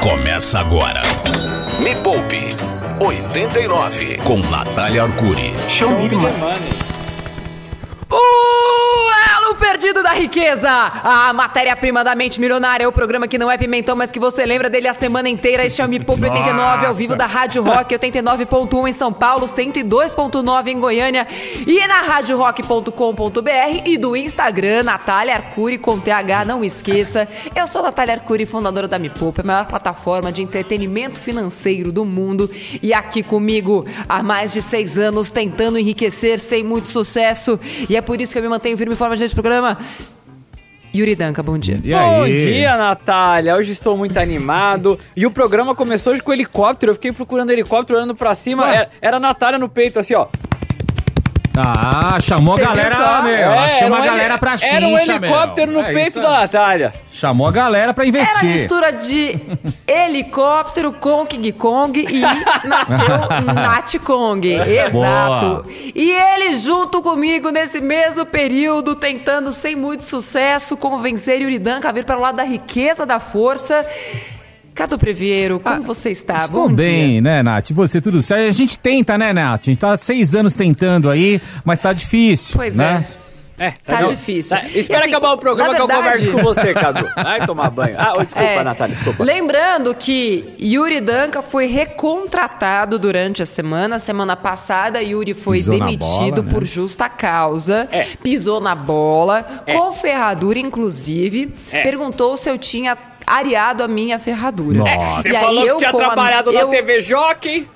Começa agora. Me Poupe 89 com Natália Arcuri. Show me the money. O perdido da riqueza, a matéria-prima da mente milionária, é o programa que não é pimentão, mas que você lembra dele a semana inteira. Este é o Me Poupe 89, ao vivo da Rádio Rock, 89.1 em São Paulo, 102.9 em Goiânia e na radiorock.com.br e do Instagram, Natália Arcuri com TH, não esqueça. Eu sou Natália Arcuri, fundadora da Me Poupe, a maior plataforma de entretenimento financeiro do mundo e aqui comigo há mais de seis anos tentando enriquecer sem muito sucesso e é por isso que eu me mantenho firme e forma nesse programa. Yuri Danca, bom dia. E Bom dia, Natália. Hoje estou muito animado. E o programa começou hoje com helicóptero. Eu fiquei procurando helicóptero, olhando pra cima. Era, era a Natália no peito, assim, ó. Ah, chamou Você a galera, pensou? meu. É, chama a era galera pra xincha, Era um helicóptero meu. no É peito da. Natália. Chamou a galera pra Era a investir. mistura de helicóptero com King Kong e nasceu Nat Kong. Exato. Boa. E ele junto comigo nesse mesmo período, tentando sem muito sucesso convencer Yuri Danca a vir para o lado da riqueza, da força. Cadu Preveiro, como você está? Ah, Estou Bom bem, dia. né, Nath? E você, tudo certo? A gente tenta, né, Nath? A gente tá há seis anos tentando aí, mas tá difícil. Pois né? é. É, Tá não. difícil. Tá, espera assim, acabar o programa que eu converso com você, Cadu. Vai tomar banho. Ah, oh, desculpa, É. Natália, desculpa. Lembrando que Yuri Danca foi recontratado durante a semana. Semana passada, Yuri foi Pisou demitido bola, né? por justa causa. É. Pisou na bola, É. com ferradura, inclusive. É. Perguntou se eu tinha areado a minha ferradura. Nossa. Você E aí falou eu, que tinha com a- trabalhado eu- na TV Jockey.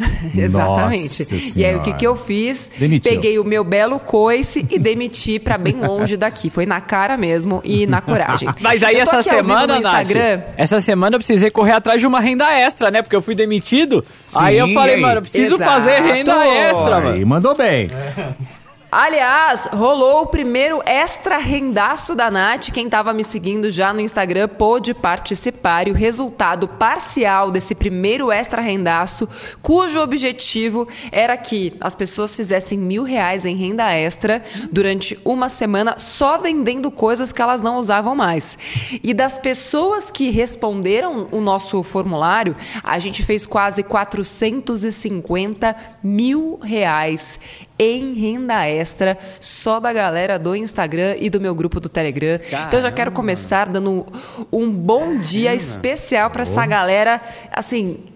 Exatamente. Nossa e aí o que, que eu fiz? Demitiu. Peguei o meu belo coice e demiti pra bem longe daqui. Foi na cara mesmo e na coragem. Mas aí essa semana, no Nath, Instagram. essa semana eu precisei correr atrás de uma renda extra, né? Porque eu fui demitido. Sim, aí eu falei, e aí? mano, eu preciso Exato. fazer renda extra, Aí, mano. mandou bem. Aliás, rolou o primeiro extra rendaço da Nath. Quem estava me seguindo já no Instagram pôde participar. E o resultado parcial desse primeiro extra rendaço, cujo objetivo era que as pessoas fizessem mil reais em renda extra durante uma semana só vendendo coisas que elas não usavam mais. E das pessoas que responderam o nosso formulário, a gente fez quase 450 mil reais em renda extra só da galera do Instagram e do meu grupo do Telegram. Então eu já quero começar dando um bom dia especial para essa galera, assim,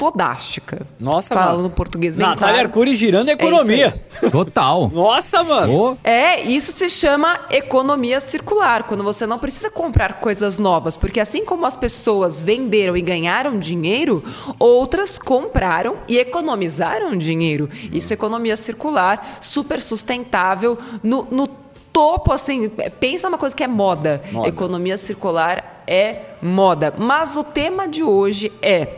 fodástica. Nossa, Falando mano. português bem Natália claro. Arcuri girando a É economia. Total. Nossa, mano. Ô, É, isso se chama economia circular, quando você não precisa comprar coisas novas, porque assim como as pessoas venderam e ganharam dinheiro, outras compraram e economizaram dinheiro. Isso é economia circular, super sustentável, no, no topo, assim, pensa uma coisa que é moda. Moda. Economia circular é moda. Mas o tema de hoje é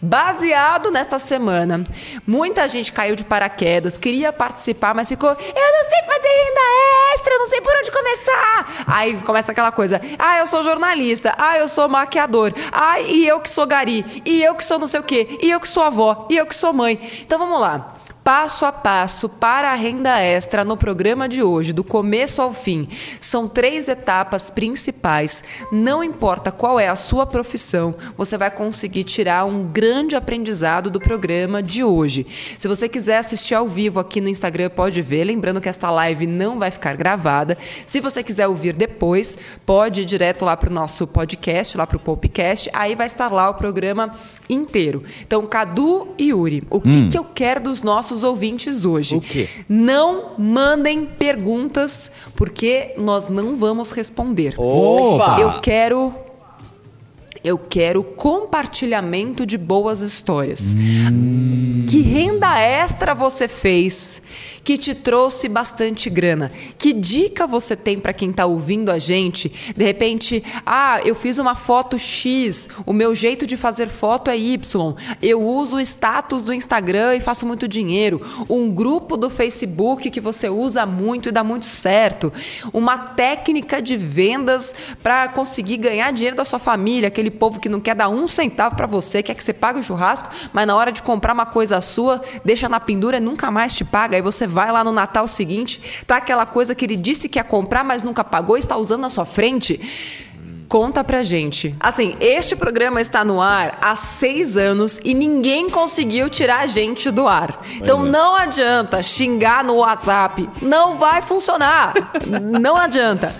baseado nesta semana. Muita gente caiu de paraquedas, queria participar, mas ficou, eu não sei fazer renda extra, eu não sei por onde começar. Aí começa aquela coisa, ah, eu sou jornalista, ah, eu sou maquiador, ah, e eu que sou gari, e eu que sou não sei o quê, e eu que sou avó, e eu que sou mãe. Então vamos lá passo a passo para a renda extra no programa de hoje, do começo ao fim. São três etapas principais. Não importa qual é a sua profissão, você vai conseguir tirar um grande aprendizado do programa de hoje. Se você quiser assistir ao vivo aqui no Instagram, pode ver. Lembrando que esta live não vai ficar gravada. Se você quiser ouvir depois, pode ir direto lá para o nosso podcast, lá para o podcast. Aí vai estar lá o programa inteiro. Então, Cadu e Yuri, o que, que eu quero dos nossos ouvintes hoje? O quê? Não mandem perguntas, porque nós não vamos responder. Opa! Eu quero. Eu quero compartilhamento de boas histórias. Que renda extra você fez que te trouxe bastante grana? Que dica você tem para quem está ouvindo a gente? De repente, ah, eu fiz uma foto X, o meu jeito de fazer foto é Y, eu uso o status do Instagram e faço muito dinheiro, um grupo do Facebook que você usa muito e dá muito certo, uma técnica de vendas para conseguir ganhar dinheiro da sua família, aquele povo que não quer dar um centavo para você, quer que você pague o churrasco, mas na hora de comprar uma coisa sua, deixa na pendura e nunca mais te paga. Aí você vai lá no Natal seguinte, tá aquela coisa que ele disse que ia comprar, mas nunca pagou e está usando na sua frente. Conta pra gente. Assim, este programa está no ar há seis anos e ninguém conseguiu tirar a gente do ar. Então é. não adianta xingar no WhatsApp. Não vai funcionar. não adianta.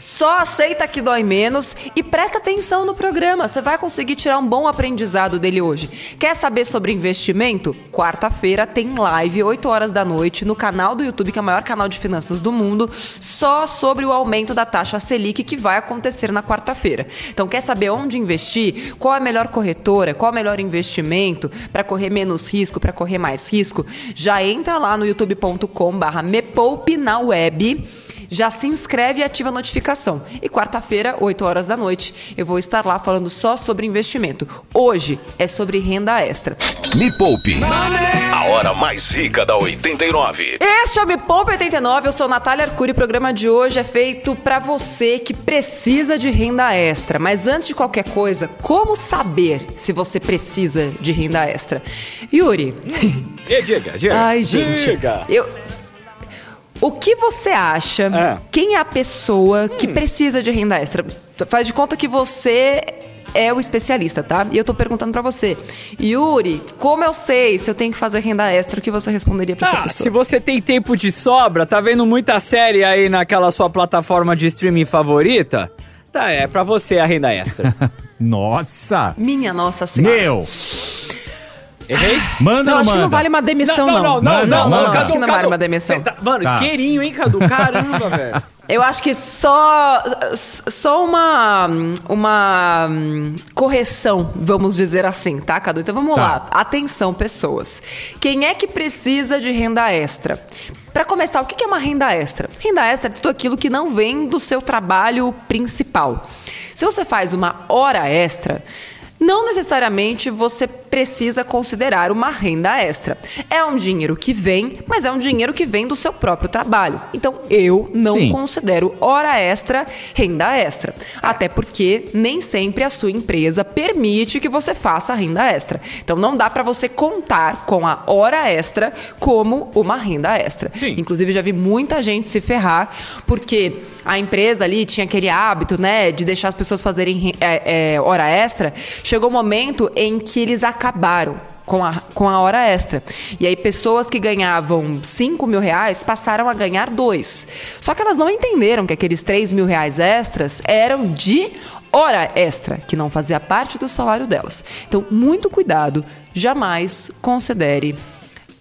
Só aceita que dói menos e presta atenção no programa. Você vai conseguir tirar um bom aprendizado dele hoje. Quer saber sobre investimento? Quarta-feira tem live, 8 horas da noite, no canal do YouTube, que é o maior canal de finanças do mundo, só sobre o aumento da taxa Selic que vai acontecer na quarta-feira. Então, quer saber onde investir? Qual a melhor corretora? Qual o melhor investimento para correr menos risco, para correr mais risco? Já entra lá no youtube.com/barra me poupe na web já se inscreve e ativa a notificação. E quarta-feira, 8 horas da noite, eu vou estar lá falando só sobre investimento. Hoje é sobre renda extra. Me Poupe. A hora mais rica da 89. Este é o Me Poupe 89, eu sou Natália Arcuri. O programa de hoje é feito para você que precisa de renda extra. Mas antes de qualquer coisa, como saber se você precisa de renda extra? Yuri. E diga, diga. Ai, gente. Diga. Eu. O que você acha? É. Quem é a pessoa que precisa de renda extra? Faz de conta que você é o especialista, tá? E eu tô perguntando pra você. Yuri, como eu sei se eu tenho que fazer renda extra, o que você responderia pra essa Ah, pessoa? se você tem tempo de sobra, tá vendo muita série aí naquela sua plataforma de streaming favorita? Tá, é pra você a renda extra. Nossa! Minha nossa senhora. Meu! Errei? Manda Não, ou acho que não manda? vale uma demissão, não, não, não, Manda, não, não, manda. Acho que não vale uma demissão. Tá- mano, Tá. isqueirinho, hein, Cadu? Caramba, velho. Eu acho que só, só uma, uma correção, vamos dizer assim, tá, Cadu? Então vamos Tá. lá. Atenção, pessoas. Quem é que precisa de renda extra? Para começar, o que que é uma renda extra? Renda extra é tudo aquilo que não vem do seu trabalho principal. Se você faz uma hora extra, não necessariamente você precisa considerar uma renda extra. É um dinheiro que vem, mas é um dinheiro que vem do seu próprio trabalho. Então eu não Sim. considero hora extra renda extra. Até porque nem sempre a sua empresa permite que você faça renda extra. Então não dá para você contar com a hora extra como uma renda extra. Sim. Inclusive já vi muita gente se ferrar porque a empresa ali tinha aquele hábito, né, de deixar as pessoas fazerem re- é, é, hora extra. Chegou um momento em que eles acabaram com a, com a hora extra. E aí pessoas que ganhavam 5 mil reais passaram a ganhar dois. Só que elas não entenderam que aqueles 3 mil reais extras eram de hora extra, que não fazia parte do salário delas. Então, muito cuidado, jamais considere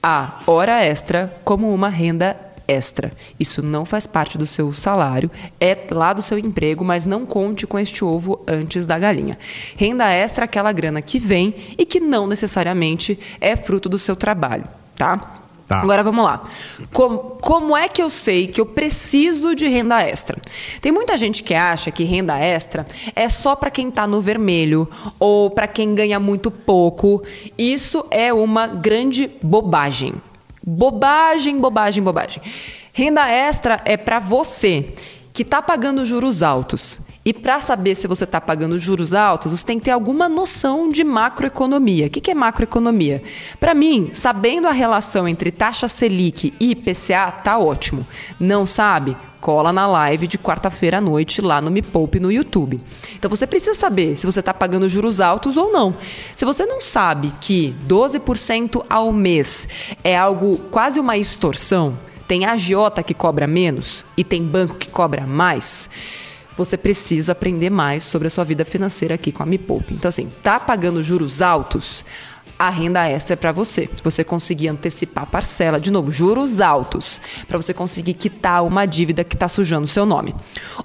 a hora extra como uma renda extra. Isso não faz parte do seu salário, é lá do seu emprego, mas não conte com este ovo antes da galinha. Renda extra é aquela grana que vem e que não necessariamente é fruto do seu trabalho, tá? Tá. Agora vamos lá. Como, como é que eu sei que eu preciso de renda extra? Tem muita gente que acha que renda extra é só para quem está no vermelho ou para quem ganha muito pouco. Isso é uma grande bobagem. Bobagem, bobagem, bobagem. Renda extra é para você que está pagando juros altos. E para saber se você está pagando juros altos, você tem que ter alguma noção de macroeconomia. O que, é macroeconomia? Para mim, sabendo a relação entre taxa Selic e IPCA, tá ótimo. Não sabe? Cola na live de quarta-feira à noite lá no Me Poupe no YouTube. Então você precisa saber se você está pagando juros altos ou não. Se você não sabe que 12% ao mês é algo quase uma extorsão, tem agiota que cobra menos e tem banco que cobra mais, você precisa aprender mais sobre a sua vida financeira aqui com a Me Poupe. Então, assim, tá pagando juros altos? A renda extra é para você. Se você conseguir antecipar a parcela, de novo, juros altos, para você conseguir quitar uma dívida que está sujando o seu nome.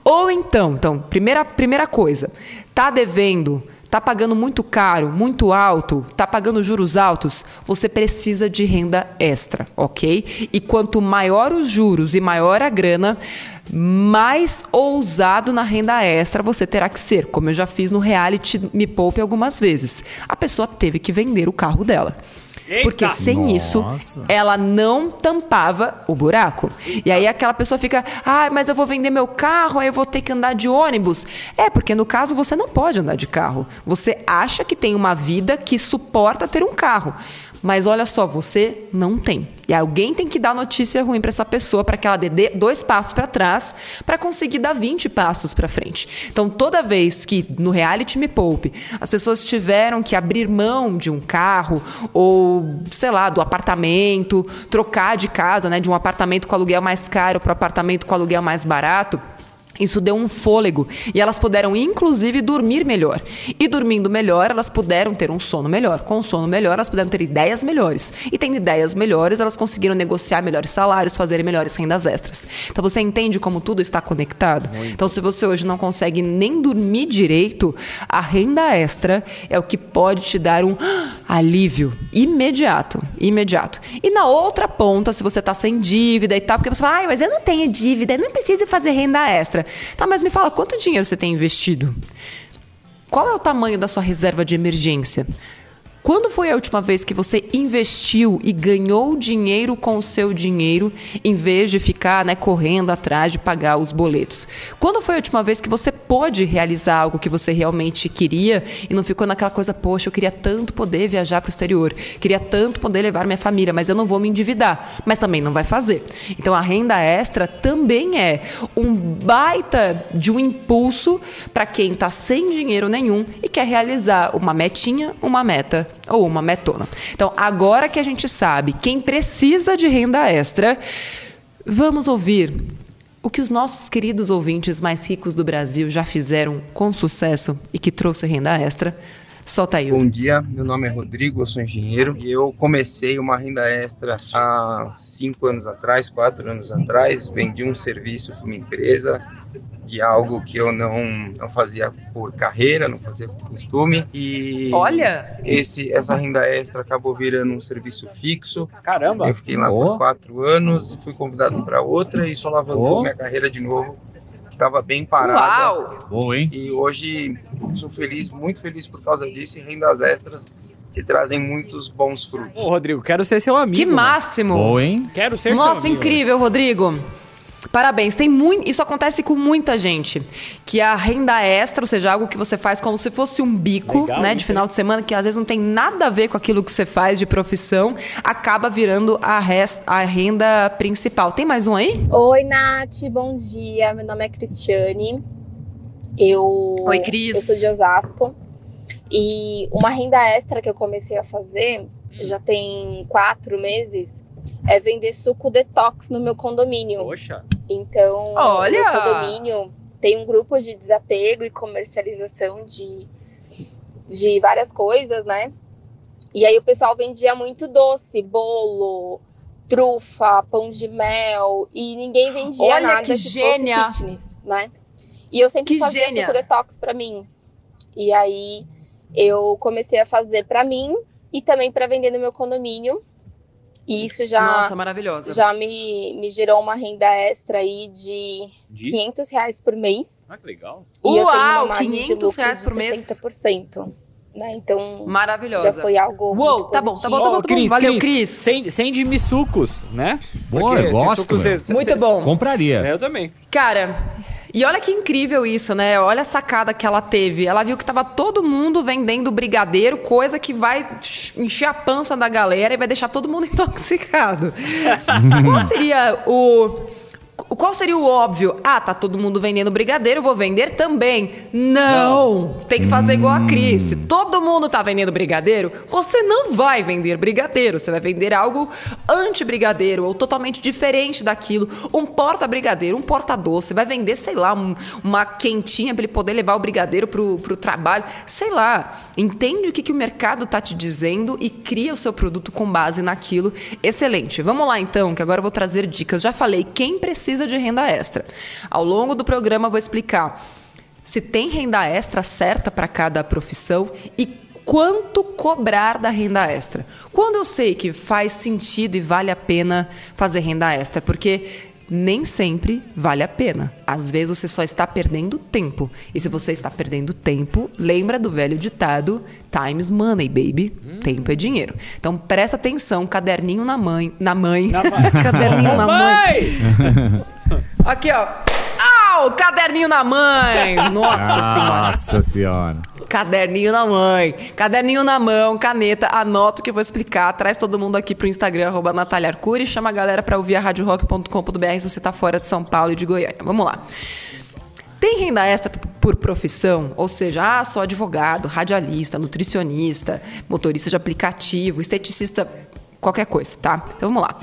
Ou então, então, primeira, primeira coisa, tá devendo, tá pagando muito caro, muito alto, tá pagando juros altos, você precisa de renda extra, ok? E quanto maior os juros e maior a grana, mais ousado na renda extra você terá que ser, como eu já fiz no reality Me Poupe algumas vezes. A pessoa teve que vender o carro dela. Porque sem Nossa. isso, ela não tampava o buraco. E aí aquela pessoa fica, ah, mas eu vou vender meu carro, aí eu vou ter que andar de ônibus. É, porque no caso você não pode andar de carro. Você acha que tem uma vida que suporta ter um carro. Mas olha só, você não tem. E alguém tem que dar notícia ruim para essa pessoa para que ela dê dois passos para trás para conseguir dar 20 passos para frente. Então, toda vez que no reality Me Poupe as pessoas tiveram que abrir mão de um carro ou, sei lá, do apartamento, trocar de casa, né, de um apartamento com aluguel mais caro para apartamento com aluguel mais barato, isso deu um fôlego e elas puderam, inclusive, dormir melhor. E dormindo melhor, elas puderam ter um sono melhor. Com um sono melhor, elas puderam ter ideias melhores. E tendo ideias melhores, elas conseguiram negociar melhores salários, fazer melhores rendas extras. Então você entende como tudo está conectado? Muito. Então, se você hoje não consegue nem dormir direito, a renda extra é o que pode te dar um alívio imediato. Imediato. E na outra ponta, se você está sem dívida e tal, porque você fala, ah, mas eu não tenho dívida, eu não preciso fazer renda extra. Tá, mas me fala, quanto dinheiro você tem investido? Qual é o tamanho da sua reserva de emergência? Quando foi a última vez que você investiu e ganhou dinheiro com o seu dinheiro, em vez de ficar né, correndo atrás de pagar os boletos? Quando foi a última vez que você pôde realizar algo que você realmente queria e não ficou naquela coisa, poxa, eu queria tanto poder viajar para o exterior, queria tanto poder levar minha família, mas eu não vou me endividar, mas também não vai fazer. Então a renda extra também é um baita de um impulso para quem está sem dinheiro nenhum e quer realizar uma metinha, uma meta ou uma metona. Então, agora que a gente sabe quem precisa de renda extra, vamos ouvir o que os nossos queridos ouvintes mais ricos do Brasil já fizeram com sucesso e que trouxe renda extra. Solta aí. Bom dia, meu nome é Rodrigo, eu sou engenheiro e eu comecei uma renda extra há cinco anos atrás, quatro anos atrás. Vendi um serviço para uma empresa de algo que eu não, não fazia por carreira, não fazia por costume. E Olha! Esse, essa renda extra acabou virando um serviço fixo. Caramba! Eu fiquei lá oh. por quatro anos, fui convidado para outra e só alavancou oh. minha carreira de novo. Estava bem parada. Uau! Boa, hein? E hoje sou feliz, muito feliz por causa disso e rendas extras que trazem muitos bons frutos. Ô, Rodrigo, quero ser seu amigo. Que máximo! Boa, hein? Quero ser Nossa, seu amigo. incrível, Rodrigo. Parabéns. Tem muito, isso acontece com muita gente, que a renda extra, ou seja, algo que você faz como se fosse um bico, Legal, né, de final de semana, que às vezes não tem nada a ver com aquilo que você faz de profissão, acaba virando a, rest, a renda principal. Tem mais um aí? Oi, Nath, bom dia. Meu nome é Cristiane. Eu, Oi, Cris. Eu sou de Osasco. E uma renda extra que eu comecei a fazer já tem quatro meses é vender suco detox no meu condomínio. Poxa. Então, Olha! no condomínio tem um grupo de desapego e comercialização de, de várias coisas, né? E aí o pessoal vendia muito doce, bolo, trufa, pão de mel e ninguém vendia Olha, nada que, que gênia. fosse fitness, né? E eu sempre Que fazia gênia. suco detox para mim. E aí eu comecei a fazer para mim e também para vender no meu condomínio. E isso já Nossa, maravilhosa. já me, me gerou uma renda extra aí de, De? 500 reais por mês. Ah, que legal. e eu tenho uma Uau, margem de 500 lucro reais de por mês? 60%. Né? Então, Maravilhosa. já foi algo Uou, muito tá bom, tá bom, tá bom, Ô, tá bom. Valeu, Cris. Sem, sem de me sucos, né? Boa, eu gosto, de- Muito cê- bom. Compraria. É, eu também. Cara, e olha que incrível isso, né? Olha a sacada que ela teve. Ela viu que tava todo mundo vendendo brigadeiro, coisa que vai encher a pança da galera e vai deixar todo mundo intoxicado. Qual seria o qual seria o óbvio? Ah, tá todo mundo vendendo brigadeiro, vou vender também. Não! Tem que fazer igual a Cris. Se todo mundo tá vendendo brigadeiro, você não vai vender brigadeiro. Você vai vender algo anti-brigadeiro ou totalmente diferente daquilo. Um porta-brigadeiro, um porta-doce. Vai vender, sei lá, um- uma quentinha para ele poder levar o brigadeiro pro, pro trabalho. Sei lá. Entende o que, que o mercado tá te dizendo e cria o seu produto com base naquilo. Excelente. Vamos lá então, que agora eu vou trazer dicas. Já falei, quem precisa de renda extra? Ao longo do programa vou explicar se tem renda extra certa para cada profissão e quanto cobrar da renda extra. Quando eu sei que faz sentido e vale a pena fazer renda extra, porque nem sempre vale a pena. Às vezes você só está perdendo tempo. E se você está perdendo tempo, lembra do velho ditado: time's money, baby. Tempo é dinheiro. Então presta atenção, caderninho na mãe, na mãe. Na mãe. caderninho na mãe. Aqui, ó. Uau! Caderninho na mãe! Nossa senhora! Nossa senhora. Caderninho na mãe. Caderninho na mão, caneta, anota o que eu vou explicar. Traz todo mundo aqui pro Instagram, arroba Natália Arcuri. Chama a galera pra ouvir a radiorock.com.br se você tá fora de São Paulo e de Goiânia. Vamos lá. Tem renda extra por profissão, ou seja, ah, sou advogado, radialista, nutricionista, motorista de aplicativo, esteticista, qualquer coisa, tá? Então vamos lá.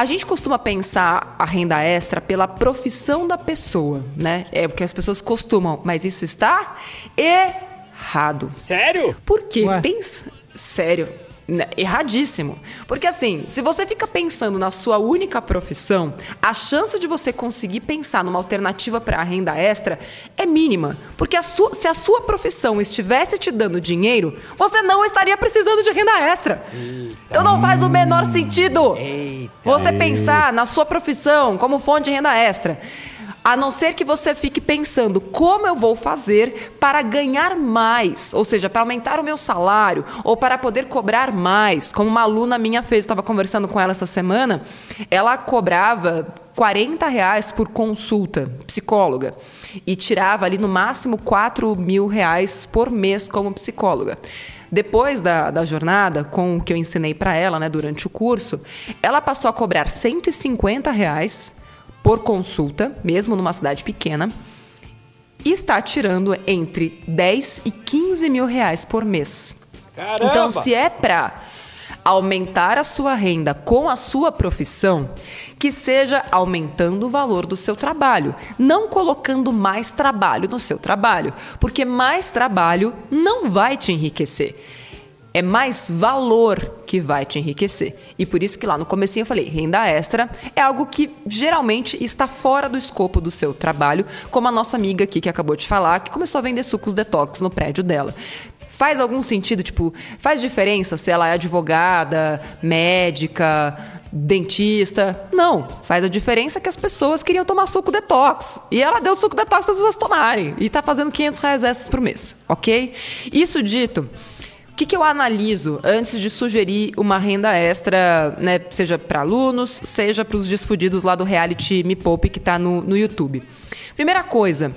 A gente costuma pensar a renda extra pela profissão da pessoa, né? É o que as pessoas costumam, mas isso está errado. Sério? Por quê? Pensa. Sério. Né, Erradíssimo. Porque assim, se você fica pensando na sua única profissão, a chance de você conseguir pensar numa alternativa para a renda extra é mínima. Porque a sua- se a sua profissão estivesse te dando dinheiro, você não estaria precisando de renda extra. Então não faz o menor sentido você pensar na sua profissão como fonte de renda extra. A não ser que você fique pensando como eu vou fazer para ganhar mais, ou seja, para aumentar o meu salário ou para poder cobrar mais. Como uma aluna minha fez, estava conversando com ela essa semana, ela cobrava 40 reais por consulta psicóloga e tirava ali no máximo 4 mil reais por mês como psicóloga. Depois da, da jornada, com o que eu ensinei para ela né, durante o curso, ela passou a cobrar 150 reais por consulta, mesmo numa cidade pequena, e está tirando entre 10 e 15 mil reais por mês. Caramba! Então, se é para aumentar a sua renda com a sua profissão, que seja aumentando o valor do seu trabalho, não colocando mais trabalho no seu trabalho, porque mais trabalho não vai te enriquecer. É mais valor que vai te enriquecer. E por isso que lá no comecinho eu falei, renda extra é algo que geralmente está fora do escopo do seu trabalho, como a nossa amiga aqui que acabou de falar, que começou a vender sucos detox no prédio dela. Faz algum sentido, tipo, faz diferença se ela é advogada, médica, dentista? Não. Faz a diferença que as pessoas queriam tomar suco detox. E ela deu suco detox para as pessoas tomarem. E tá fazendo 500 reais extras por mês, ok? Isso dito, que, que eu analiso antes de sugerir uma renda extra, né, seja para alunos, seja para os desfudidos lá do reality Me Poupe que está no, no YouTube? Primeira coisa,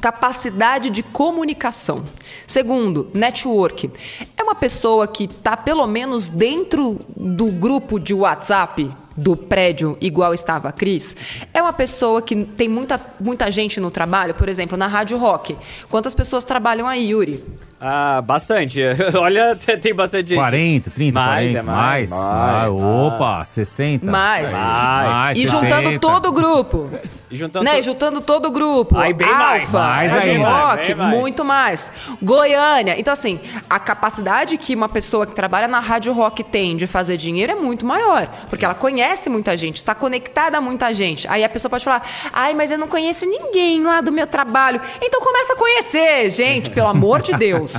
capacidade de comunicação. Segundo, network. É uma pessoa que está pelo menos dentro do grupo de WhatsApp do prédio igual estava a Cris. É uma pessoa que tem muita, muita gente no trabalho, por exemplo, na Rádio Rock. Quantas pessoas trabalham aí, Yuri? Ah, bastante. Olha, tem bastante gente. 40, 30, Mais, 40, é mais, mais. mais, Ah, opa, 60. Mais. Mais. E 70. juntando todo o grupo. E juntando né? Juntando todo o grupo. Aí bem mais. Alfa, Mais Rádio ainda. Rock, Bem mais. muito mais. Goiânia. Então, assim, a capacidade que uma pessoa que trabalha na Rádio Rock tem de fazer dinheiro é muito maior. Porque ela conhece muita gente, está conectada a muita gente. Aí a pessoa pode falar, ai, mas eu não conheço ninguém lá do meu trabalho. Então começa a conhecer, gente, pelo amor de Deus.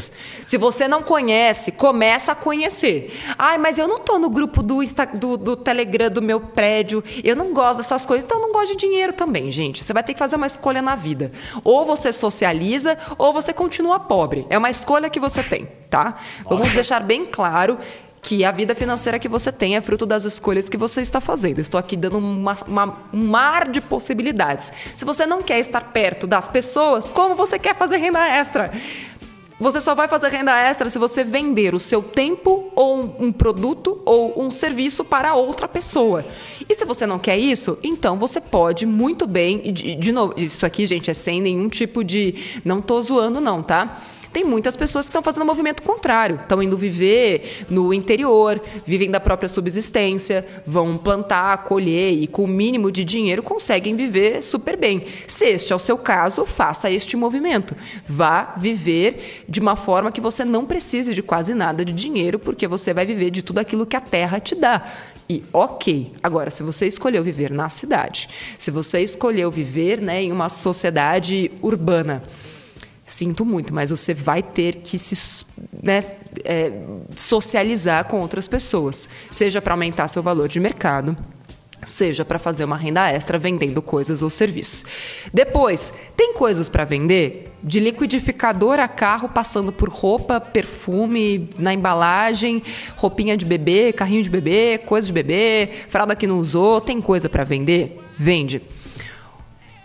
Se você não conhece, começa a conhecer. Ai, mas eu não tô no grupo do, Insta- do, do Telegram do meu prédio. Eu não gosto dessas coisas, então eu não gosto de dinheiro também, gente. Você vai ter que fazer uma escolha na vida. Ou você socializa, ou você continua pobre. É uma escolha que você tem, tá? Vamos deixar bem claro que a vida financeira que você tem é fruto das escolhas que você está fazendo. Estou aqui dando uma- uma- um mar de possibilidades. Se você não quer estar perto das pessoas, como você quer fazer renda extra? Você só vai fazer renda extra se você vender o seu tempo ou um, produto ou um serviço para outra pessoa. E se você não quer isso, então você pode muito bem. De, de novo, isso aqui, gente, é sem nenhum tipo de. Não tô zoando, não, tá? Tem muitas pessoas que estão fazendo o movimento contrário, estão indo viver no interior, vivem da própria subsistência, vão plantar, colher e com o mínimo de dinheiro conseguem viver super bem. Se este é o seu caso, faça este movimento. Vá viver de uma forma que você não precise de quase nada de dinheiro, porque você vai viver de tudo aquilo que a terra te dá. E ok. Agora, se você escolheu viver na cidade, se você escolheu viver né, em uma sociedade urbana, Sinto muito, mas você vai ter que se né, é, socializar com outras pessoas, seja para aumentar seu valor de mercado, seja para fazer uma renda extra vendendo coisas ou serviços. Depois, tem coisas para vender? De liquidificador a carro, passando por roupa, perfume, na embalagem, roupinha de bebê, carrinho de bebê, coisa de bebê, fralda que não usou, tem coisa para vender? Vende.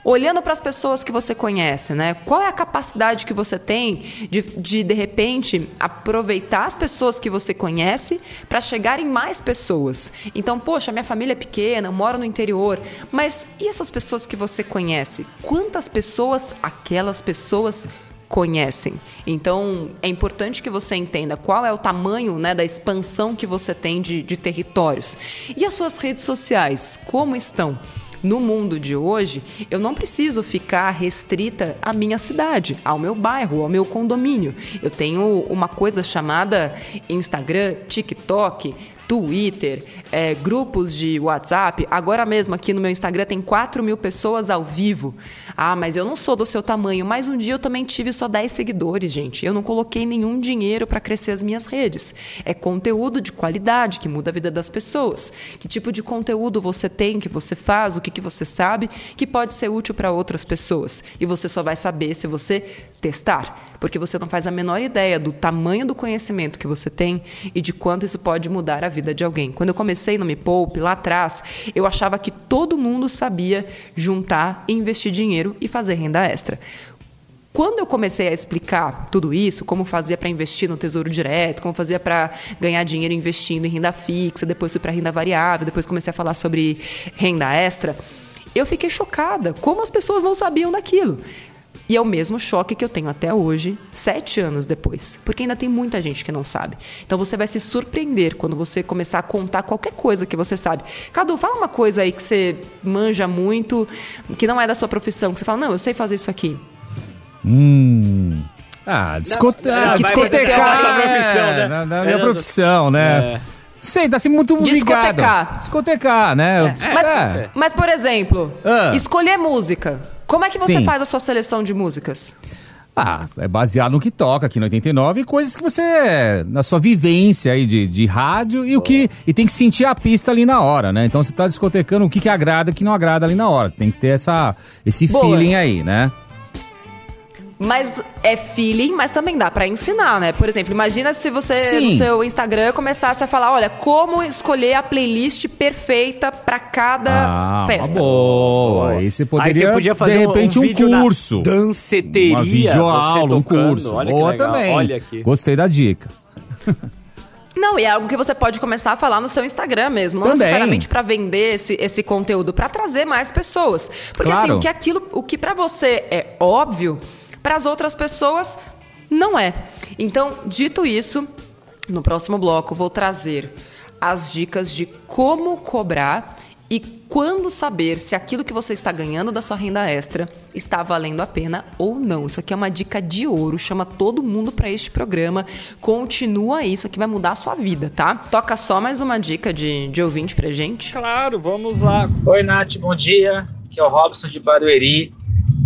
Olhando para as pessoas que você conhece, né? Qual é a capacidade que você tem de, de, de repente, aproveitar as pessoas que você conhece para chegar em mais pessoas? Então, poxa, minha família é pequena, eu moro no interior, mas e essas pessoas que você conhece? Quantas pessoas aquelas pessoas conhecem. Então, é importante que você entenda qual é o tamanho né, da expansão que você tem de, de territórios. E as suas redes sociais, como estão? No mundo de hoje, eu não preciso ficar restrita à minha cidade, ao meu bairro, ao meu condomínio. Eu tenho uma coisa chamada Instagram, TikTok, Twitter, é, grupos de WhatsApp. Agora mesmo aqui no meu Instagram tem 4 mil pessoas ao vivo. Ah, mas eu não sou do seu tamanho. Mas um dia eu também tive só 10 seguidores, gente. Eu não coloquei nenhum dinheiro para crescer as minhas redes. É conteúdo de qualidade que muda a vida das pessoas. Que tipo de conteúdo você tem, que você faz, o que, que você sabe, que pode ser útil para outras pessoas. E você só vai saber se você testar. Porque você não faz a menor ideia do tamanho do conhecimento que você tem e de quanto isso pode mudar a vida de alguém. Quando eu comecei no Me Poupe, lá atrás, eu achava que todo mundo sabia juntar, investir dinheiro e fazer renda extra. Quando eu comecei a explicar tudo isso, como fazia para investir no Tesouro Direto, como fazia para ganhar dinheiro investindo em renda fixa, depois fui para renda variável, depois comecei a falar sobre renda extra, eu fiquei chocada como as pessoas não sabiam daquilo. E é o mesmo choque que eu tenho até hoje, sete anos depois. Porque ainda tem muita gente que não sabe. Então você vai se surpreender quando você começar a contar qualquer coisa que você sabe. Cadu, fala uma coisa aí que você manja muito, que não é da sua profissão, que você fala, não, eu sei fazer isso aqui. Hum. Ah, discote... Não, ah, vai- vai discotecar. uma profissão, né? É, na, na minha É, profissão, né? É. Sei, tá assim muito ligado. Discotecar. Discotecar, né? É, Mas, É. mas, por exemplo, Ah. escolher música. Como é que você Sim. faz a sua seleção de músicas? Ah, é baseado no que toca aqui no 89 e coisas que você. na sua vivência aí de, de rádio e o que. E tem que sentir a pista ali na hora, né? Então você tá discotecando o que, que agrada e o que não agrada ali na hora. Tem que ter essa, esse Boa. feeling aí, né? Mas é feeling, mas também dá pra ensinar, né? Por exemplo, imagina se você Sim. no seu Instagram começasse a falar, olha, como escolher a playlist perfeita pra cada Ah, festa. uma boa. Aí você poderia, Aí você podia fazer de um- repente, um um, na curso. Danceteria. Uma videoaula, um curso. Olha que Boa legal. também. Olha aqui. Gostei da dica. Não, e é algo que você pode começar a falar no seu Instagram mesmo, não Também. necessariamente pra vender esse, esse conteúdo, pra trazer mais pessoas. Porque assim, Claro. o que aquilo, o que para você é óbvio, para as outras pessoas não é. Então, dito isso, no próximo bloco vou trazer as dicas de como cobrar e quando saber se aquilo que você está ganhando da sua renda extra está valendo a pena ou não. Isso aqui é uma dica de ouro, chama todo mundo para este programa. Continua isso aqui vai mudar a sua vida, tá? Toca só mais uma dica de, de ouvinte pra gente. Claro, vamos lá. Oi, Nath, bom dia. Aqui é o Robson de Barueri.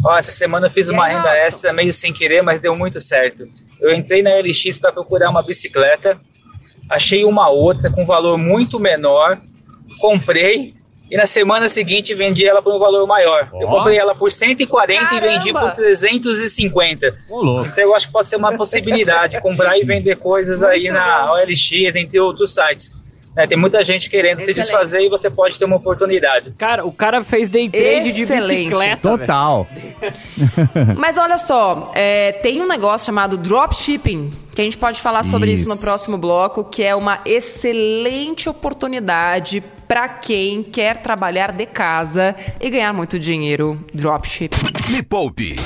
Ó, essa semana eu fiz uma aí, renda extra meio sem querer, mas deu muito certo. Eu entrei na LX para procurar uma bicicleta, achei uma outra com valor muito menor, comprei e na semana seguinte vendi ela por um valor maior. Eu Ó. comprei ela por 140 e vendi Caramba! por 350. Ô, louco. Então eu acho que pode ser uma possibilidade comprar e vender coisas aí Muito na bom. OLX, entre outros sites. Né? tem muita gente querendo se Excelente. desfazer e você pode ter uma oportunidade. Cara, o cara fez day trade Excelente. de bicicleta. Total. Mas olha só, é, tem um negócio chamado dropshipping, que a gente pode falar sobre isso, no Isso. próximo bloco, que é uma excelente oportunidade para quem quer trabalhar de casa e ganhar muito dinheiro. Dropshipping. Me Poupe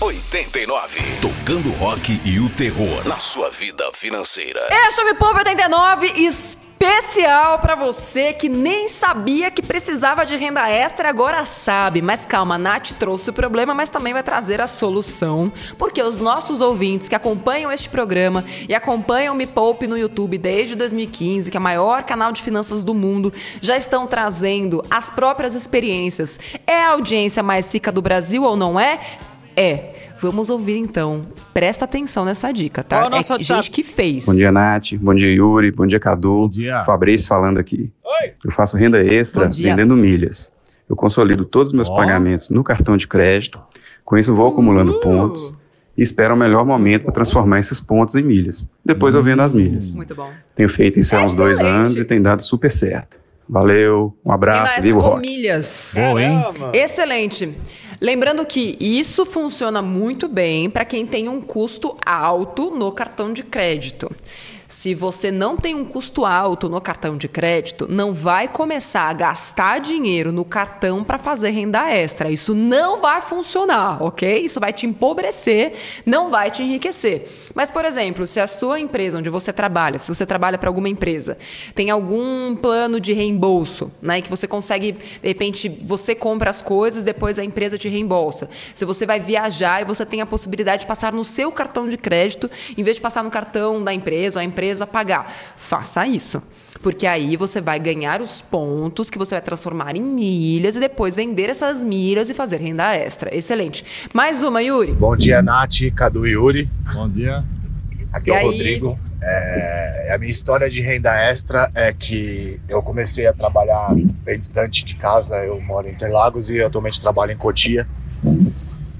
89. Tocando rock e o terror na sua vida financeira. Este é o Me Poupe 89 especial para você que nem sabia que precisava de renda extra, agora sabe. Mas calma, a Nath trouxe o problema, mas também vai trazer a solução. Porque os nossos ouvintes que acompanham este programa e acompanham o Me Poupe no YouTube desde 2015, que é o maior canal de finanças do mundo, já estão trazendo as próprias experiências. É a audiência mais rica do Brasil ou não é? É. Vamos ouvir então. Presta atenção nessa dica, tá? Qual é é gente que fez. Bom dia, Nath. Bom dia, Yuri. Bom dia, Cadu. Bom dia. Fabrício falando aqui. Oi. Eu faço renda extra vendendo milhas. Eu consolido todos os meus Ó. pagamentos no cartão de crédito. Com isso, vou acumulando Uh. pontos e espero o melhor momento para transformar esses pontos em milhas. Depois eu vendo as milhas. Muito bom. Tenho feito isso há uns dois Excelente. anos e tem dado super certo. Valeu, um abraço, extra viva o com rock. milhas. Boa, hein? Excelente. Lembrando que isso funciona muito bem para quem tem um custo alto no cartão de crédito. Se você não tem um custo alto no cartão de crédito, não vai começar a gastar dinheiro no cartão para fazer renda extra. Isso não vai funcionar, ok? Isso vai te empobrecer, não vai te enriquecer. Mas, por exemplo, se a sua empresa onde você trabalha, se você trabalha para alguma empresa, tem algum plano de reembolso, né, que você consegue, de repente, você compra as coisas, depois a empresa te reembolsa. Se você vai viajar e você tem a possibilidade de passar no seu cartão de crédito, em vez de passar no cartão da empresa, a empresa empresa pagar. Faça isso. Porque aí você vai ganhar os pontos que você vai transformar em milhas e depois vender essas milhas e fazer renda extra. Excelente. Mais uma, Yuri. Bom dia, Nath, Cadu e Yuri. Bom dia. Aqui é o Rodrigo. É, a minha história de renda extra é que eu comecei a trabalhar bem distante de casa. Eu moro em Interlagos e atualmente trabalho em Cotia.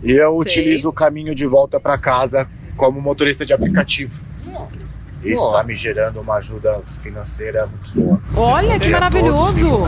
E eu Sei. utilizo o caminho de volta para casa como motorista de aplicativo. Isso está me gerando uma ajuda financeira muito boa. Olha que maravilhoso!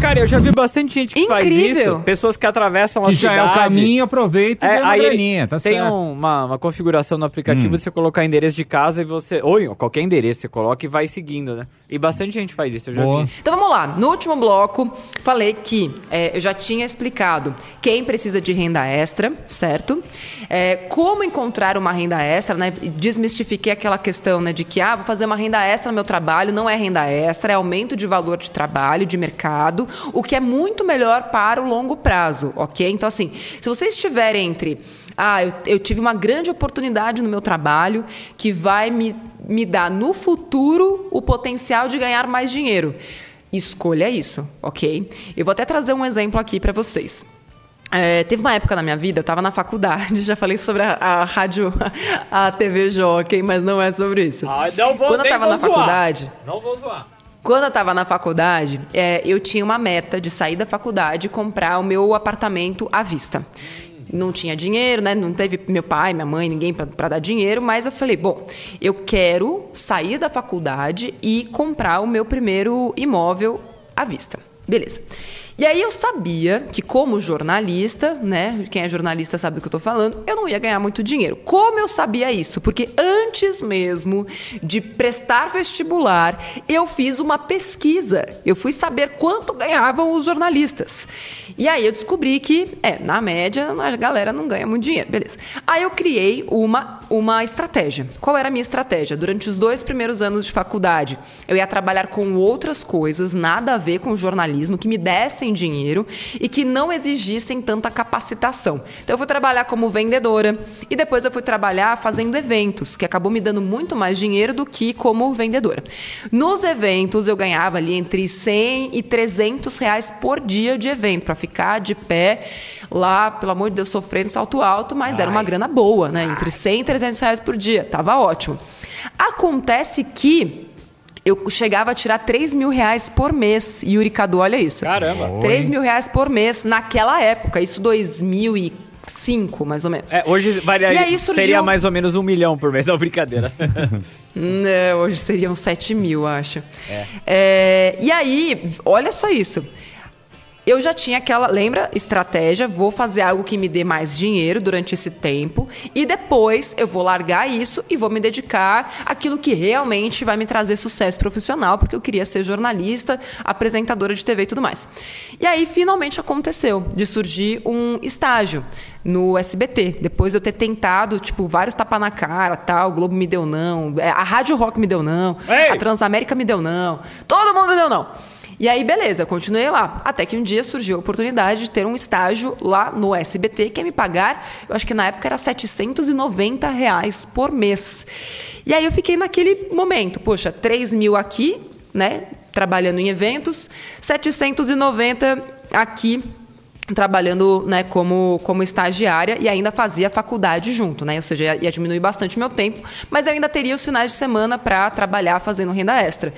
Cara, eu já vi bastante gente que Incrível. faz isso. Pessoas que atravessam a que cidade. já é o caminho, aproveita e é, uma graninha, tá tem certo. Um, uma, uma configuração no aplicativo hum. de você colocar endereço de casa e você... Ou qualquer endereço você coloca e vai seguindo, né? E bastante gente faz isso, eu já Boa. vi. Então vamos lá. No último bloco, falei que é, eu já tinha explicado quem precisa de renda extra, certo? É, como encontrar uma renda extra, né? Desmistifiquei aquela questão, né, de que ah, vou fazer uma renda extra no meu trabalho, não é renda extra, é aumento de valor de trabalho, de mercado, o que é muito melhor para o longo prazo, ok? Então, assim, se você estiver entre ah, eu, eu, tive uma grande oportunidade no meu trabalho que vai me, me dar no futuro o potencial de ganhar mais dinheiro. Escolha isso, ok? Eu vou até trazer um exemplo aqui para vocês. É, teve uma época na minha vida, eu estava na faculdade, já falei sobre a, a rádio, a TV Jockey, mas não é sobre isso. Ah, não vou, Quando eu estava na zoar. faculdade. Não vou zoar. Quando eu estava na faculdade, é, eu tinha uma meta de sair da faculdade e comprar o meu apartamento à vista. Não tinha dinheiro, né? Não teve meu pai, minha mãe, ninguém para dar dinheiro, mas eu falei, bom, eu quero sair da faculdade e comprar o meu primeiro imóvel à vista. Beleza. E aí eu sabia que, como jornalista, né? Quem é jornalista sabe do que eu tô falando, eu não ia ganhar muito dinheiro. Como eu sabia isso? Porque antes mesmo de prestar vestibular, eu fiz uma pesquisa. Eu fui saber quanto ganhavam os jornalistas. E aí eu descobri que, é, na média, a galera não ganha muito dinheiro. Beleza. Aí eu criei uma, uma estratégia. Qual era a minha estratégia? Durante os dois primeiros anos de faculdade, eu ia trabalhar com outras coisas, nada a ver com jornalismo, que me dessem dinheiro e que não exigissem tanta capacitação. Então eu fui trabalhar como vendedora e depois eu fui trabalhar fazendo eventos, que acabou me dando muito mais dinheiro do que como vendedora. Nos eventos eu ganhava ali entre 100 e 300 reais por dia de evento para ficar de pé lá, pelo amor de Deus, sofrendo salto alto, mas Ai. era uma grana boa, né? Entre 100 e 300 reais por dia, tava ótimo. Acontece que eu chegava a tirar 3 mil reais por mês. Yuri Cadu, olha isso. Caramba. 3 mil reais por mês naquela época, isso 2005, mais ou menos. É, hoje varia, e aí surgiu... seria mais ou menos um milhão por mês, não, brincadeira. Não, hoje seriam 7 mil, acho. É. É, e aí, olha só isso eu já tinha aquela, lembra, estratégia, vou fazer algo que me dê mais dinheiro durante esse tempo e depois eu vou largar isso e vou me dedicar àquilo que realmente vai me trazer sucesso profissional, porque eu queria ser jornalista, apresentadora de TV e tudo mais. E aí finalmente aconteceu de surgir um estágio no SBT. Depois de eu ter tentado, tipo, vários tapas na cara, tal, o Globo me deu não, é, a Rádio Rock me deu não, Ei! a Transamérica me deu não, todo mundo me deu não. E aí, beleza, continuei lá. Até que um dia surgiu a oportunidade de ter um estágio lá no SBT, que ia me pagar, eu acho que na época era 790 reais por mês. E aí eu fiquei naquele momento, poxa, 3 mil aqui, né? Trabalhando em eventos, 790 aqui trabalhando né, como, como estagiária e ainda fazia faculdade junto, né? Ou seja, ia, ia diminuir bastante meu tempo, mas eu ainda teria os finais de semana para trabalhar fazendo renda extra.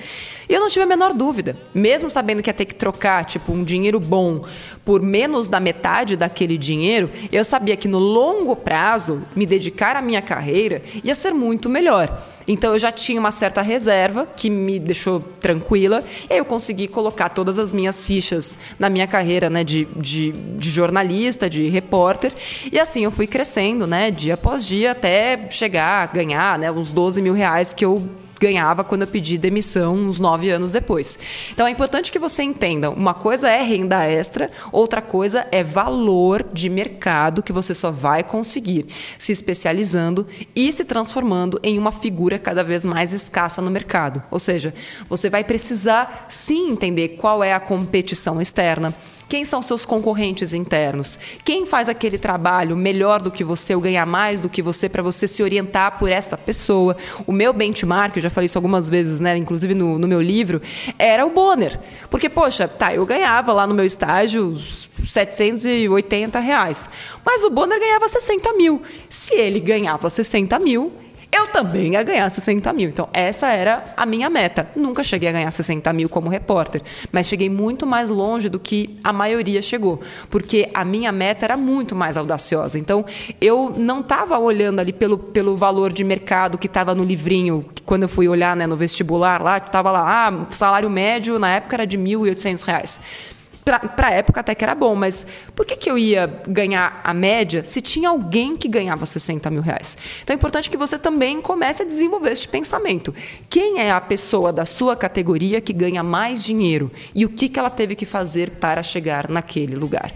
E eu não tive a menor dúvida, mesmo sabendo que ia ter que trocar, tipo, um dinheiro bom por menos da metade daquele dinheiro, eu sabia que no longo prazo, me dedicar à minha carreira ia ser muito melhor. Então eu já tinha uma certa reserva que me deixou tranquila e aí eu consegui colocar todas as minhas fichas na minha carreira né, de, de, de jornalista, de repórter. E assim eu fui crescendo, né, dia após dia, até chegar a ganhar né, uns 12 mil reais que eu ganhava quando eu pedi demissão uns nove anos depois. Então é importante que você entenda: uma coisa é renda extra, outra coisa é valor de mercado que você só vai conseguir se especializando e se transformando em uma figura cada vez mais escassa no mercado. Ou seja, você vai precisar sim entender qual é a competição externa quem são seus concorrentes internos? Quem faz aquele trabalho melhor do que você ou ganha mais do que você para você se orientar por essa pessoa? O meu benchmark, eu já falei isso algumas vezes, né, inclusive no, no meu livro, era o Bonner. Porque, poxa, tá, eu ganhava lá no meu estágio 780 reais. Mas o Bonner ganhava 60 mil. Se ele ganhava 60 mil, eu também ia ganhar 60 mil. Então, essa era a minha meta. Nunca cheguei a ganhar 60 mil como repórter, mas cheguei muito mais longe do que a maioria chegou, porque a minha meta era muito mais audaciosa. Então, eu não estava olhando ali pelo, pelo valor de mercado que estava no livrinho, que quando eu fui olhar né, no vestibular lá, estava lá, ah, salário médio na época era de R$ 1.800 para a época até que era bom, mas por que, que eu ia ganhar a média se tinha alguém que ganhava 60 mil reais? Então é importante que você também comece a desenvolver este pensamento. Quem é a pessoa da sua categoria que ganha mais dinheiro e o que, que ela teve que fazer para chegar naquele lugar?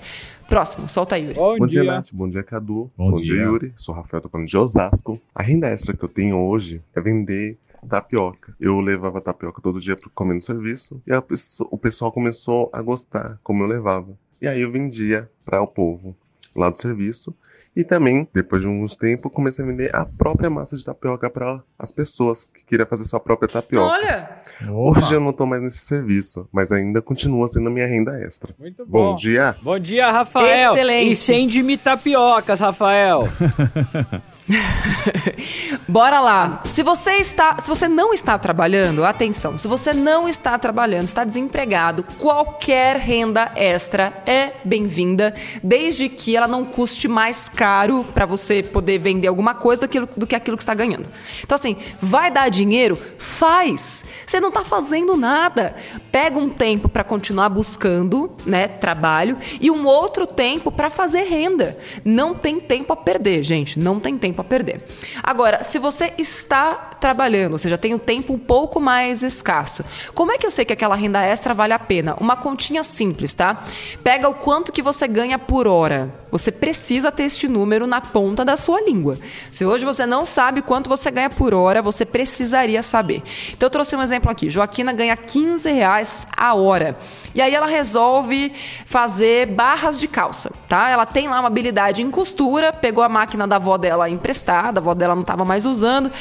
Próximo, solta Yuri. Bom, Bom dia, Nath. Bom dia, Cadu. Bom, Bom dia. dia, Yuri. Sou Rafael, tô falando de Osasco. A renda extra que eu tenho hoje é vender tapioca. Eu levava tapioca todo dia para comer no serviço e o pessoal começou a gostar como eu levava. E aí eu vendia para o povo lá do serviço. E também, depois de uns tempos, comecei a vender a própria massa de tapioca para as pessoas que queriam fazer sua própria tapioca. Olha! Hoje eu não estou mais nesse serviço, mas ainda continua sendo minha renda extra. Muito bom. Bom dia. Bom dia, Rafael. Excelente. Incende-me tapiocas, Rafael. Bora lá. Se você está, se você não está trabalhando, atenção. Se você não está trabalhando, está desempregado, qualquer renda extra é bem-vinda, desde que ela não custe mais caro para você poder vender alguma coisa do que aquilo que está ganhando. Então assim, vai dar dinheiro? Faz. Você não está fazendo nada. Pega um tempo para continuar buscando, né, trabalho e um outro tempo para fazer renda. Não tem tempo a perder, gente. Não tem tempo tempo a perder. Agora, se você está trabalhando, ou seja, tem um tempo um pouco mais escasso, como é que eu sei que aquela renda extra vale a pena? Uma continha simples, tá? Pega o quanto que você ganha por hora. Você precisa ter este número na ponta da sua língua. Se hoje você não sabe quanto você ganha por hora, você precisaria saber. Então eu trouxe um exemplo aqui. Joaquina ganha 15 reais a hora. E aí ela resolve fazer barras de calça, tá? Ela tem lá uma habilidade em costura, pegou a máquina da avó dela emprestada, a avó dela não estava mais usando,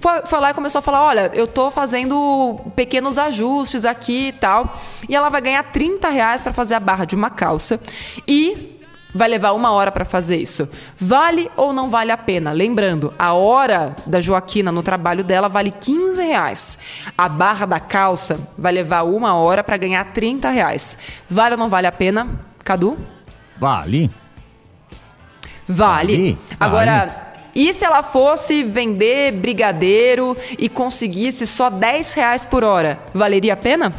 foi, foi, lá e começou a falar, olha, eu tô fazendo pequenos ajustes aqui e tal, e ela vai ganhar 30 reais para fazer a barra de uma calça e vai levar uma hora para fazer isso. Vale ou não vale a pena? Lembrando, a hora da Joaquina no trabalho dela vale 15 reais. A barra da calça vai levar uma hora para ganhar 30 reais. Vale ou não vale a pena, Cadu? Vale. Vale. vale. Agora. E se ela fosse vender brigadeiro e conseguisse só 10 reais por hora, valeria a pena?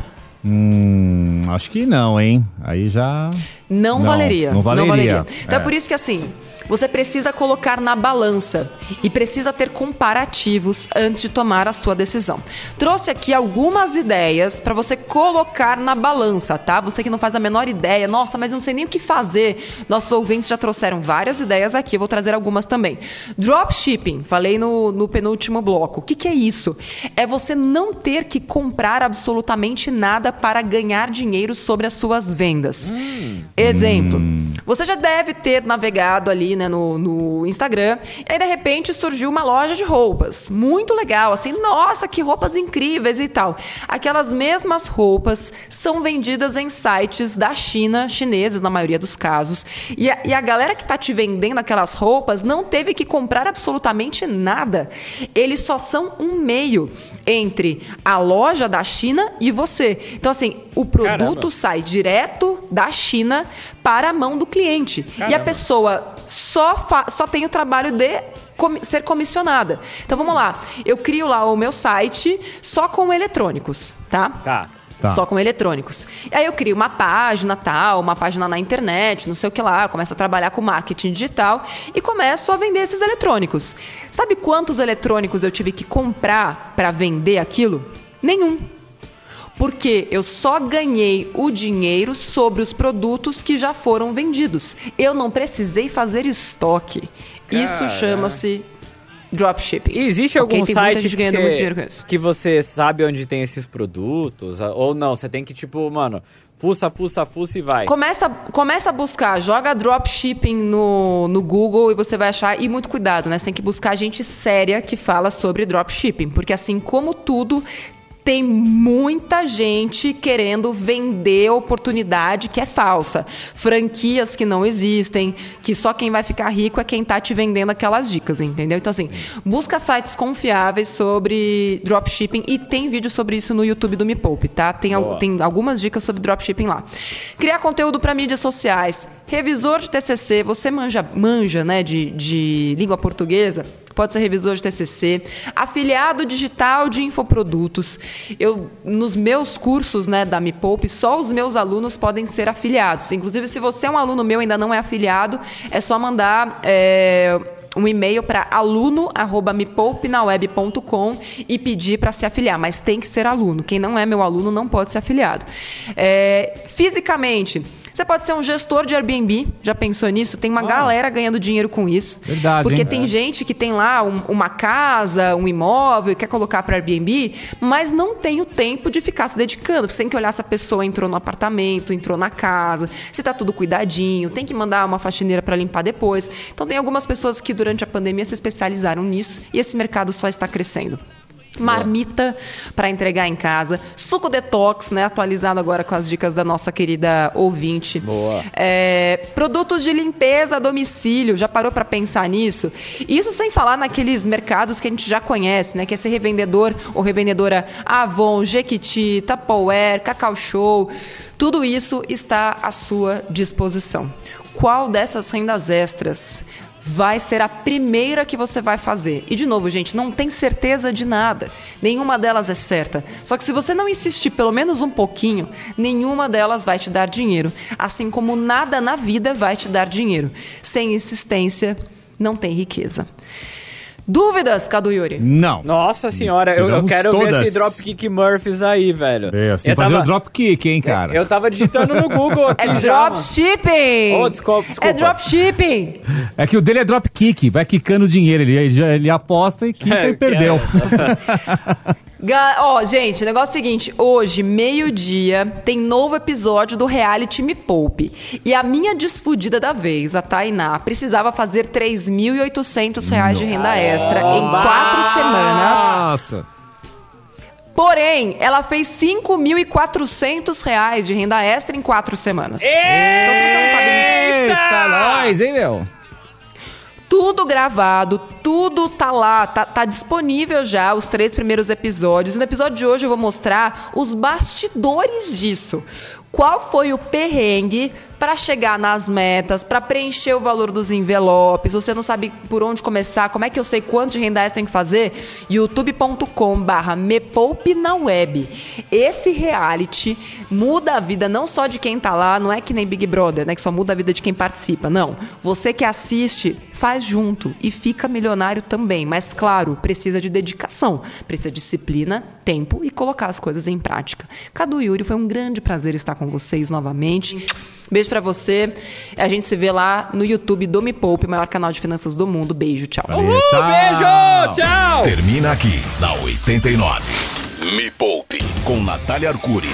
Hum, acho que não, hein? Aí já. Não, não valeria. Não valeria. Não valeria. Então é. é por isso que assim, você precisa colocar na balança e precisa ter comparativos antes de tomar a sua decisão. Trouxe aqui algumas ideias para você colocar na balança, tá? Você que não faz a menor ideia, nossa, mas eu não sei nem o que fazer. Nossos ouvintes já trouxeram várias ideias aqui, eu vou trazer algumas também. Dropshipping, falei no, no penúltimo bloco. O que, que é isso? É você não ter que comprar absolutamente nada para ganhar dinheiro sobre as suas vendas. Hum. Exemplo, hum. você já deve ter navegado ali ali, né, no, no Instagram. E aí, de repente, surgiu uma loja de roupas. Muito legal, assim, nossa, que roupas incríveis e tal. Aquelas mesmas roupas são vendidas em sites da China, chineses na maioria dos casos. E a, e a galera que tá te vendendo aquelas roupas não teve que comprar absolutamente nada. Eles só são um meio entre a loja da China e você. Então, assim, o produto Caramba. sai direto da China para a mão do cliente. E a Caramba. pessoa só, só tem o trabalho de comi- ser comissionada. Então vamos lá. Eu crio lá o meu site só com eletrônicos, tá? Tá. Tá. Só com eletrônicos. E aí eu crio uma página tal, uma página na internet, não sei o que lá, começo a trabalhar com marketing digital e começo a vender esses eletrônicos. Sabe quantos eletrônicos eu tive que comprar para vender aquilo? Nenhum. Porque eu só ganhei o dinheiro sobre os produtos que já foram vendidos. Eu não precisei fazer estoque. Isso Caramba. chama-se dropshipping. E existe algum muita site que ganhando muito dinheiro com você, isso. que você sabe onde tem esses produtos? Ou não? Você tem que, tipo, mano, fuça, fuça, fuça e vai. Começa, começa a buscar, joga dropshipping no, no Google e você vai achar. E muito cuidado, né? Você tem que buscar gente séria que fala sobre dropshipping. Porque assim como tudo, tem muita gente querendo vender oportunidade que é falsa. Franquias que não existem, que só quem vai ficar rico é quem tá te vendendo aquelas dicas, entendeu? Então, assim, busca sites confiáveis sobre dropshipping e tem vídeo sobre isso no YouTube do Me Poupe, tá? Tem, al- tem algumas dicas sobre dropshipping lá. Criar conteúdo para mídias sociais. Revisor de TCC, você manja, manja né, de, de língua portuguesa? Pode ser revisor de TCC. Afiliado digital de infoprodutos. Eu, nos meus cursos né, da Me Poupe, só os meus alunos podem ser afiliados. Inclusive, se você é um aluno meu e ainda não é afiliado, é só mandar... é, um e-mail para aluno@mepoupenaweb.com e pedir para se afiliar, mas tem que ser aluno. Quem não é meu aluno não pode ser afiliado. É, fisicamente, você pode ser um gestor de Airbnb, já pensou nisso? Tem uma galera ganhando dinheiro com isso. Verdade, Porque hein? tem É. gente que tem lá um- uma casa, um imóvel, quer colocar para Airbnb, mas não tem o tempo de ficar se dedicando. Você tem que olhar se a pessoa entrou no apartamento, entrou na casa, se tá tudo cuidadinho, tem que mandar uma faxineira para limpar depois. Então tem algumas pessoas que durante a pandemia se especializaram nisso e esse mercado só está crescendo. Marmita para entregar em casa, suco detox, né? Atualizado agora com as dicas da nossa querida ouvinte. Boa. É, produtos de limpeza a domicílio, já parou para pensar nisso? Isso sem falar naqueles mercados que a gente já conhece, né? Que é ser revendedor ou revendedora Avon, Jequiti, Tupperware, Cacau Show. Tudo isso está à sua disposição. Qual dessas rendas extras vai ser a primeira que você vai fazer. E de novo, gente, não tem certeza de nada. Nenhuma delas é certa. Só que se você não insistir pelo menos um pouquinho, nenhuma delas vai te dar dinheiro. Assim como nada na vida vai te dar dinheiro. Sem insistência, não tem riqueza. Dúvidas, Cadu Yuri? Não. Nossa senhora, eu, eu quero ver todas. esse Dropkick Murphys aí, velho. É, você tem eu que fazer tava- o dropkick, hein, cara? Eu tava digitando no Google aqui É já, mano. dropshipping! Oh, desculpa, desculpa. É dropshipping! É que o dele é dropkick, vai quicando dinheiro. Ele, ele, ele aposta e quica É, e perdeu. Ó, gente, o negócio é o seguinte: hoje, meio-dia, tem novo episódio do reality Me Poupe. E a minha desfudida da vez, a Tainá, precisava fazer 3.800 reais de renda extra em quatro semanas. Nossa. Porém, ela fez 5.400 reais de renda extra em quatro semanas. Então, se você não sabe Eita, nós, hein, meu? tudo gravado, tudo tá lá, tá, tá disponível já os três primeiros episódios. No episódio de hoje eu vou mostrar os bastidores disso. Qual foi o perrengue para chegar nas metas, para preencher o valor dos envelopes? Você não sabe por onde começar? Como é que eu sei quanto de renda extra tem que fazer? youtube.com/barra me poupe na web. Esse reality muda a vida não só de quem tá lá, não é que nem Big Brother, né, que só muda a vida de quem participa. Não. Você que assiste, faz junto e fica milionário também. Mas claro, precisa de dedicação, precisa de disciplina, tempo e colocar as coisas em prática. Cadu Yuri, foi um grande prazer estar com vocês novamente. Beijo pra você. A gente se vê lá no YouTube do Me Poupe, maior canal de finanças do mundo. Beijo, tchau. Valeu, tchau. Beijo, tchau! Termina aqui na 89. Me Poupe com Natália Arcuri.